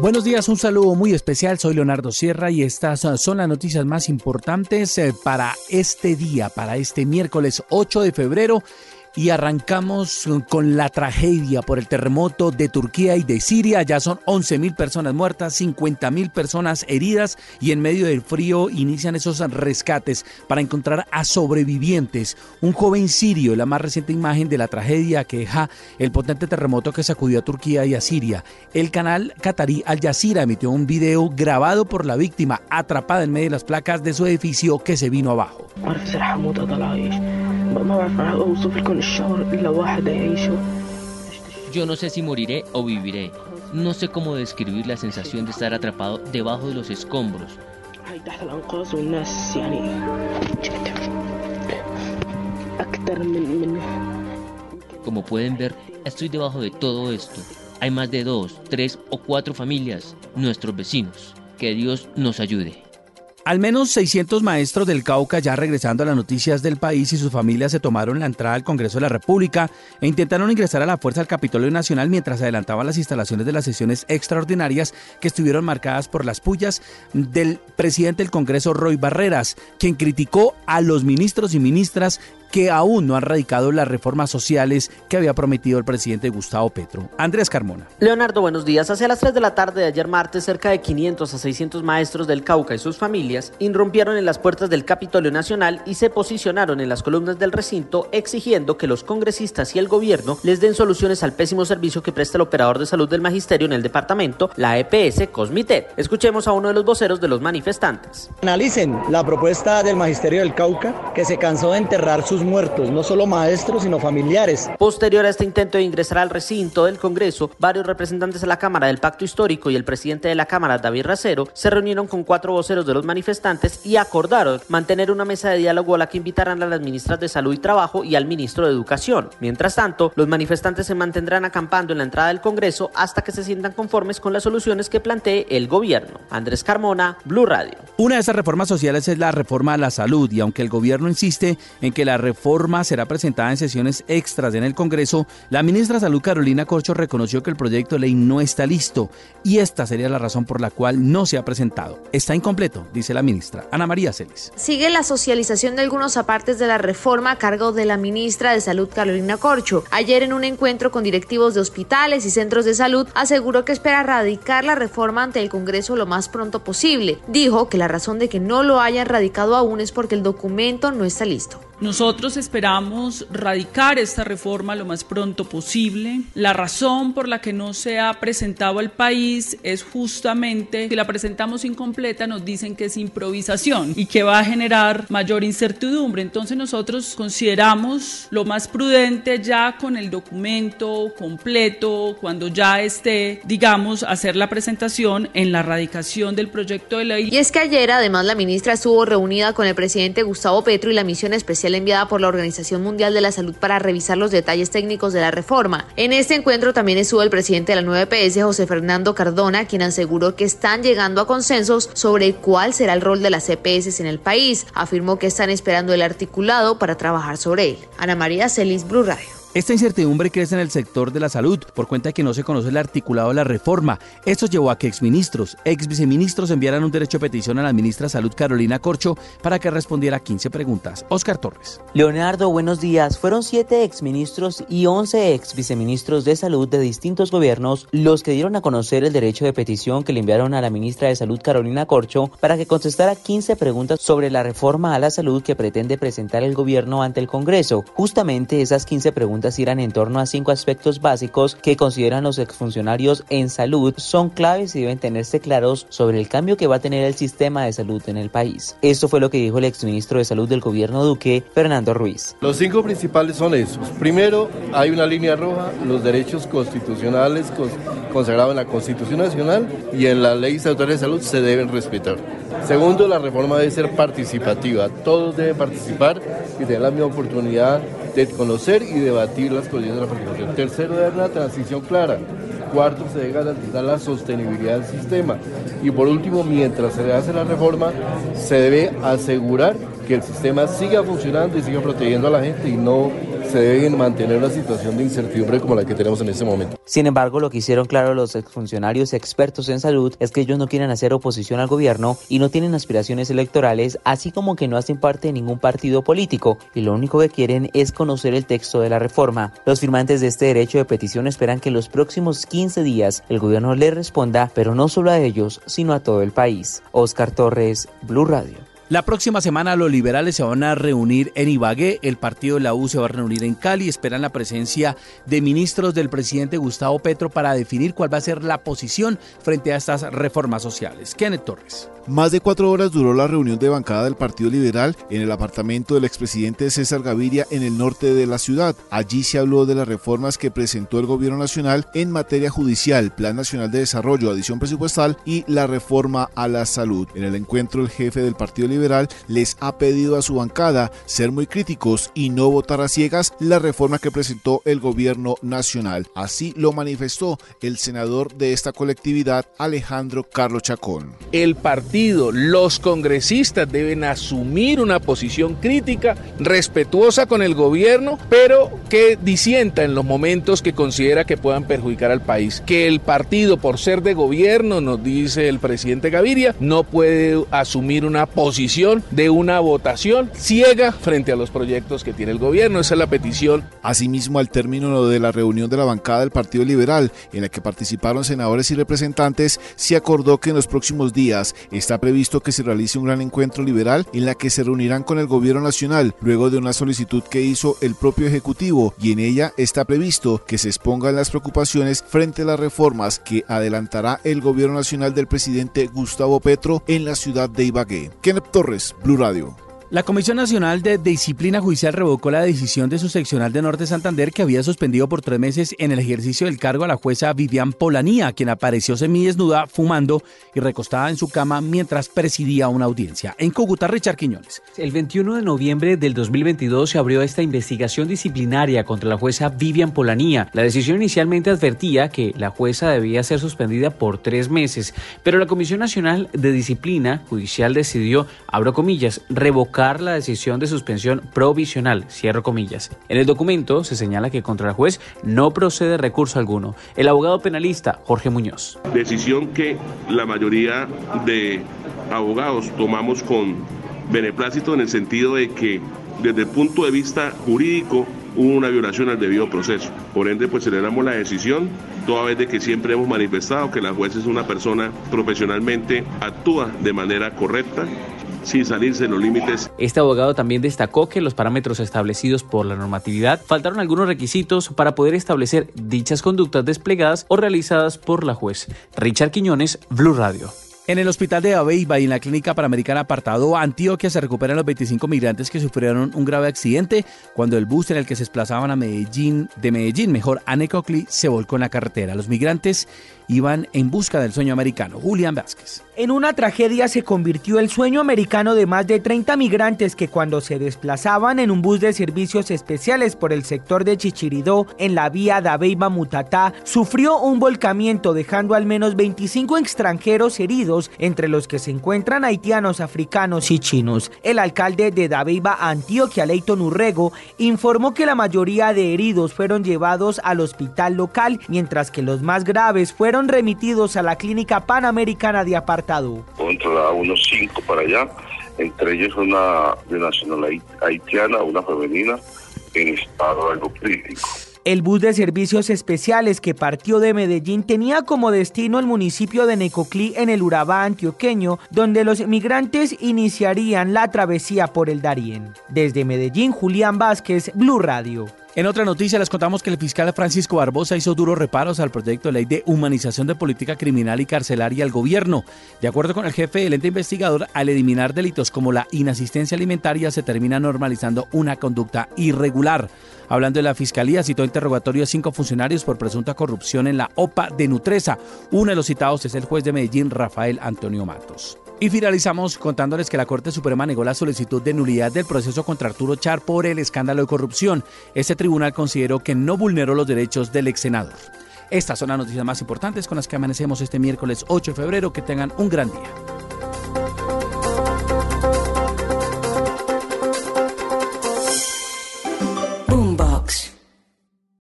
Buenos días, un saludo muy especial. Soy Leonardo Sierra y estas son las noticias más importantes eh, para este día, para este miércoles 8 de febrero y arrancamos con la tragedia por el terremoto de Turquía y de Siria. Ya son 11 mil personas muertas, 50 mil personas heridas y en medio del frío inician esos rescates para encontrar a sobrevivientes. Un joven sirio, la más reciente imagen de la tragedia que deja el potente terremoto que sacudió a Turquía y a Siria. El canal qatarí Al Jazeera emitió un video grabado por la víctima atrapada en medio de las placas de su edificio que se vino abajo. Yo no sé si moriré o viviré. No sé cómo describir la sensación de estar atrapado debajo de los escombros. Como pueden ver, estoy debajo de todo esto. Hay más de dos, tres o cuatro familias, nuestros vecinos. Que Dios nos ayude. Al menos 600 maestros del Cauca, ya regresando a las noticias del país y sus familias, se tomaron la entrada al Congreso de la República e intentaron ingresar a la fuerza al Capitolio Nacional mientras adelantaban las instalaciones de las sesiones extraordinarias que estuvieron marcadas por las pullas del presidente del Congreso, Roy Barreras, quien criticó a los ministros y ministras que aún no han radicado las reformas sociales que había prometido el presidente Gustavo Petro. Andrés Carmona. Leonardo, buenos días. Hacia las 3 de la tarde de ayer martes, cerca de 500 a 600 maestros del Cauca y sus familias irrumpieron en las puertas del Capitolio Nacional y se posicionaron en las columnas del recinto exigiendo que los congresistas y el gobierno les den soluciones al pésimo servicio que presta el operador de salud del magisterio en el departamento, la EPS Cosmitet. Escuchemos a uno de los voceros de los manifestantes. Analicen la propuesta del magisterio del Cauca que se cansó de enterrar sus muertos, no solo maestros, sino familiares. Posterior a este intento de ingresar al recinto del Congreso, varios representantes de la Cámara del Pacto Histórico y el presidente de la Cámara, David Racero, se reunieron con cuatro voceros de los manifestantes y acordaron mantener una mesa de diálogo a la que invitarán a las ministras de Salud y Trabajo y al ministro de Educación. Mientras tanto, los manifestantes se mantendrán acampando en la entrada del Congreso hasta que se sientan conformes con las soluciones que plantee el gobierno. Andrés Carmona, Blue Radio. Una de esas reformas sociales es la reforma a la salud y aunque el gobierno insiste en que la reforma será presentada en sesiones extras en el Congreso, la ministra de Salud Carolina Corcho reconoció que el proyecto de ley no está listo y esta sería la razón por la cual no se ha presentado. Está incompleto, dice la ministra Ana María Celis. Sigue la socialización de algunos apartes de la reforma a cargo de la ministra de Salud Carolina Corcho. Ayer en un encuentro con directivos de hospitales y centros de salud aseguró que espera radicar la reforma ante el Congreso lo más pronto posible. Dijo que la razón de que no lo hayan radicado aún es porque el documento no está listo. Nosotros esperamos radicar esta reforma lo más pronto posible. La razón por la que no se ha presentado al país es justamente que la presentamos incompleta, nos dicen que es improvisación y que va a generar mayor incertidumbre. Entonces nosotros consideramos lo más prudente ya con el documento completo, cuando ya esté, digamos, hacer la presentación en la radicación del proyecto de ley. Y es que ayer además la ministra estuvo reunida con el presidente Gustavo Petro y la misión especial enviada por la Organización Mundial de la Salud para revisar los detalles técnicos de la reforma. En este encuentro también estuvo el presidente de la 9PS, José Fernando Cardona, quien aseguró que están llegando a consensos sobre cuál será el rol de las EPS en el país. Afirmó que están esperando el articulado para trabajar sobre él. Ana María Celis, Blue Radio. Esta incertidumbre crece en el sector de la salud por cuenta de que no se conoce el articulado de la reforma. Esto llevó a que exministros, ex viceministros enviaran un derecho de petición a la ministra de Salud Carolina Corcho para que respondiera a 15 preguntas. Oscar Torres. Leonardo, buenos días. Fueron siete exministros y 11 ex viceministros de salud de distintos gobiernos los que dieron a conocer el derecho de petición que le enviaron a la ministra de Salud Carolina Corcho para que contestara 15 preguntas sobre la reforma a la salud que pretende presentar el gobierno ante el Congreso. Justamente esas 15 preguntas irán en torno a cinco aspectos básicos que consideran los exfuncionarios en salud son claves y deben tenerse claros sobre el cambio que va a tener el sistema de salud en el país. Esto fue lo que dijo el exministro de Salud del gobierno Duque, Fernando Ruiz. Los cinco principales son esos. Primero, hay una línea roja, los derechos constitucionales consagrados en la Constitución Nacional y en la ley estatal de salud se deben respetar. Segundo, la reforma debe ser participativa. Todos deben participar y tener la misma oportunidad de conocer y debatir las condiciones de la participación. Tercero, dar una transición clara. Cuarto, se debe garantizar la sostenibilidad del sistema. Y por último, mientras se hace la reforma, se debe asegurar que el sistema siga funcionando y siga protegiendo a la gente y no se debe mantener una situación de incertidumbre como la que tenemos en este momento. Sin embargo, lo que hicieron claro los exfuncionarios expertos en salud es que ellos no quieren hacer oposición al gobierno y no tienen aspiraciones electorales, así como que no hacen parte de ningún partido político y lo único que quieren es conocer el texto de la reforma. Los firmantes de este derecho de petición esperan que en los próximos 15 días el gobierno le responda, pero no solo a ellos, sino a todo el país. Oscar Torres, Blue Radio. La próxima semana los liberales se van a reunir en Ibagué, el partido de la U se va a reunir en Cali, esperan la presencia de ministros del presidente Gustavo Petro para definir cuál va a ser la posición frente a estas reformas sociales. Kenneth Torres. Más de cuatro horas duró la reunión de bancada del Partido Liberal en el apartamento del expresidente César Gaviria en el norte de la ciudad. Allí se habló de las reformas que presentó el gobierno nacional en materia judicial, Plan Nacional de Desarrollo, adición presupuestal y la reforma a la salud. En el encuentro el jefe del Partido Liberal les ha pedido a su bancada ser muy críticos y no votar a ciegas la reforma que presentó el gobierno nacional. Así lo manifestó el senador de esta colectividad, Alejandro Carlos Chacón. El partido los congresistas deben asumir una posición crítica, respetuosa con el gobierno, pero que disienta en los momentos que considera que puedan perjudicar al país. Que el partido, por ser de gobierno, nos dice el presidente Gaviria, no puede asumir una posición de una votación ciega frente a los proyectos que tiene el gobierno. Esa es la petición. Asimismo, al término de la reunión de la bancada del Partido Liberal, en la que participaron senadores y representantes, se acordó que en los próximos días Está previsto que se realice un gran encuentro liberal en la que se reunirán con el gobierno nacional luego de una solicitud que hizo el propio Ejecutivo y en ella está previsto que se expongan las preocupaciones frente a las reformas que adelantará el gobierno nacional del presidente Gustavo Petro en la ciudad de Ibagué. Kenneth Torres, Blue Radio. La Comisión Nacional de Disciplina Judicial revocó la decisión de su seccional de Norte Santander que había suspendido por tres meses en el ejercicio del cargo a la jueza Vivian Polanía, quien apareció semidesnuda, fumando y recostada en su cama mientras presidía una audiencia. En Cúcuta, Richard Quiñones. El 21 de noviembre del 2022 se abrió esta investigación disciplinaria contra la jueza Vivian Polanía. La decisión inicialmente advertía que la jueza debía ser suspendida por tres meses, pero la Comisión Nacional de Disciplina Judicial decidió, abro comillas, revocar la decisión de suspensión provisional, cierro comillas. En el documento se señala que contra el juez no procede recurso alguno. El abogado penalista Jorge Muñoz. Decisión que la mayoría de abogados tomamos con beneplácito en el sentido de que desde el punto de vista jurídico hubo una violación al debido proceso. Por ende, pues celebramos la decisión, toda vez de que siempre hemos manifestado que la juez es una persona profesionalmente actúa de manera correcta, sin salirse de los límites. Este abogado también destacó que los parámetros establecidos por la normatividad faltaron algunos requisitos para poder establecer dichas conductas desplegadas o realizadas por la juez. Richard Quiñones, Blue Radio. En el hospital de Aveiva y en la clínica panamericana apartado Antioquia se recuperan los 25 migrantes que sufrieron un grave accidente cuando el bus en el que se desplazaban a Medellín, de Medellín, mejor a Necoclí, se volcó en la carretera. Los migrantes iban en busca del sueño americano. Julián Vázquez. En una tragedia se convirtió el sueño americano de más de 30 migrantes que cuando se desplazaban en un bus de servicios especiales por el sector de Chichiridó en la vía Dabeiba Mutatá sufrió un volcamiento dejando al menos 25 extranjeros heridos entre los que se encuentran haitianos, africanos y chinos. El alcalde de Dabeiba, Antioquia, Leighton Urrego, informó que la mayoría de heridos fueron llevados al hospital local mientras que los más graves fueron remitidos a la clínica panamericana de apartado contra unos cinco para allá, entre ellos una de nacionalidad haitiana, una femenina, en estado algo crítico. El bus de servicios especiales que partió de Medellín tenía como destino el municipio de Necoclí en el Urabá antioqueño, donde los migrantes iniciarían la travesía por el Darién. Desde Medellín, Julián Vázquez, Blue Radio. En otra noticia les contamos que el fiscal Francisco Barbosa hizo duros reparos al proyecto de ley de humanización de política criminal y carcelaria al gobierno. De acuerdo con el jefe del ente investigador, al eliminar delitos como la inasistencia alimentaria se termina normalizando una conducta irregular. Hablando de la fiscalía, citó interrogatorio a cinco funcionarios por presunta corrupción en la OPA de Nutresa. Uno de los citados es el juez de Medellín, Rafael Antonio Matos. Y finalizamos contándoles que la Corte Suprema negó la solicitud de nulidad del proceso contra Arturo Char por el escándalo de corrupción. Este tribunal consideró que no vulneró los derechos del ex senador. Estas son las noticias más importantes con las que amanecemos este miércoles 8 de febrero. Que tengan un gran día.